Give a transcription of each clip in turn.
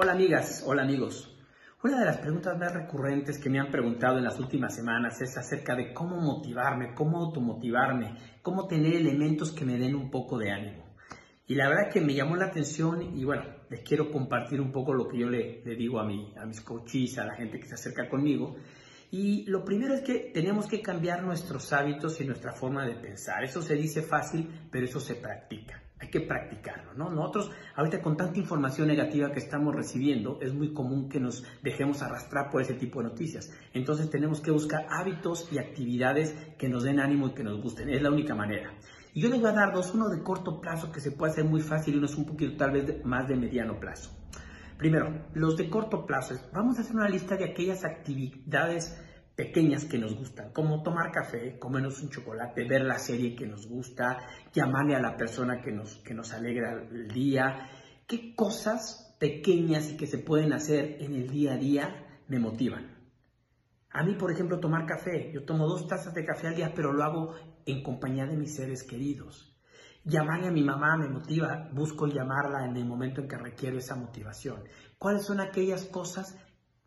Hola amigas, hola amigos. Una de las preguntas más recurrentes que me han preguntado en las últimas semanas es acerca de cómo motivarme, cómo automotivarme, cómo tener elementos que me den un poco de ánimo. Y la verdad que me llamó la atención y bueno, les quiero compartir un poco lo que yo le, digo a, mi, a mis coaches, a la gente que se acerca conmigo. Y lo primero es que tenemos que cambiar nuestros hábitos y nuestra forma de pensar. Eso se dice fácil, pero eso se practica hay que practicarlo, ¿no? Nosotros, ahorita con tanta información negativa que estamos recibiendo, es muy común que nos dejemos arrastrar por ese tipo de noticias. Entonces tenemos que buscar hábitos y actividades que nos den ánimo y que nos gusten. Es la única manera. Y yo les voy a dar dos, uno de corto plazo que se puede hacer muy fácil y uno es un poquito tal vez más de mediano plazo. Primero, los de corto plazo. Vamos a hacer una lista de aquellas actividades pequeñas que nos gustan, como tomar café, comernos un chocolate, ver la serie que nos gusta, llamarle a la persona que nos, que nos alegra el día. ¿Qué cosas pequeñas y que se pueden hacer en el día a día me motivan? A mí, por ejemplo, tomar café. Yo tomo dos tazas de café al día, pero lo hago en compañía de mis seres queridos. Llamarle a mi mamá me motiva, busco llamarla en el momento en que requiero esa motivación. ¿Cuáles son aquellas cosas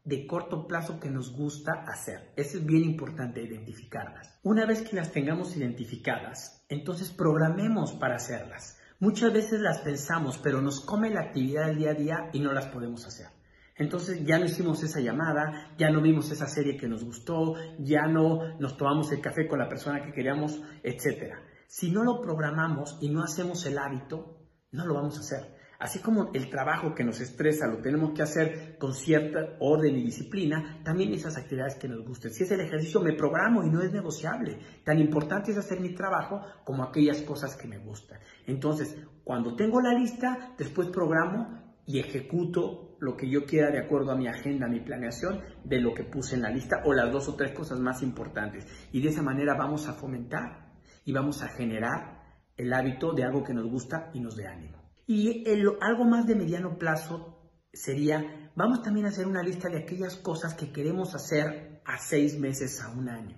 de corto plazo que nos gusta hacer. Eso es bien importante identificarlas. Una vez que las tengamos identificadas, entonces programemos para hacerlas. Muchas veces las pensamos, pero nos come la actividad del día a día y no las podemos hacer. Entonces ya no hicimos esa llamada, ya no vimos esa serie que nos gustó, ya no nos tomamos el café con la persona que queríamos, etc. Si no lo programamos y no hacemos el hábito, no lo vamos a hacer. Así como el trabajo que nos estresa lo tenemos que hacer con cierta orden y disciplina, también esas actividades que nos gusten. Si es el ejercicio, me programo y no es negociable. Tan importante es hacer mi trabajo como aquellas cosas que me gustan. Entonces, cuando tengo la lista, después programo y ejecuto lo que yo quiera de acuerdo a mi agenda, a mi planeación, de lo que puse en la lista o las dos o tres cosas más importantes. Y de esa manera vamos a fomentar y vamos a generar el hábito de algo que nos gusta y nos dé ánimo. Y algo más de mediano plazo sería, vamos también a hacer una lista de aquellas cosas que queremos hacer a seis meses, a un año.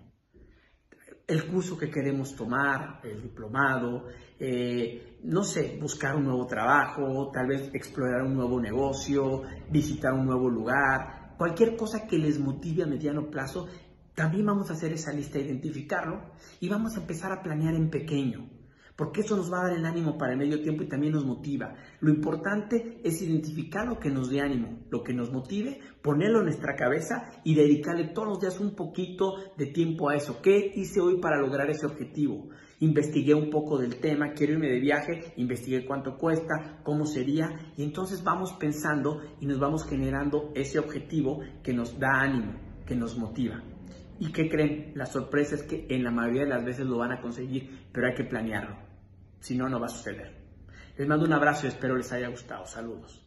El curso que queremos tomar, el diplomado, eh, no sé, buscar un nuevo trabajo, tal vez explorar un nuevo negocio, visitar un nuevo lugar, cualquier cosa que les motive a mediano plazo, también vamos a hacer esa lista, identificarlo y vamos a empezar a planear en pequeño porque eso nos va a dar el ánimo para el medio tiempo y también nos motiva. Lo importante es identificar lo que nos dé ánimo, lo que nos motive, ponerlo en nuestra cabeza y dedicarle todos los días un poquito de tiempo a eso. ¿Qué hice hoy para lograr ese objetivo? Investigué un poco del tema, quiero irme de viaje, investigué cuánto cuesta, cómo sería y entonces vamos pensando y nos vamos generando ese objetivo que nos da ánimo, que nos motiva. ¿Y qué creen? La sorpresa es que en la mayoría de las veces lo van a conseguir, pero hay que planearlo. Si no, no va a suceder. Les mando un abrazo y espero les haya gustado. Saludos.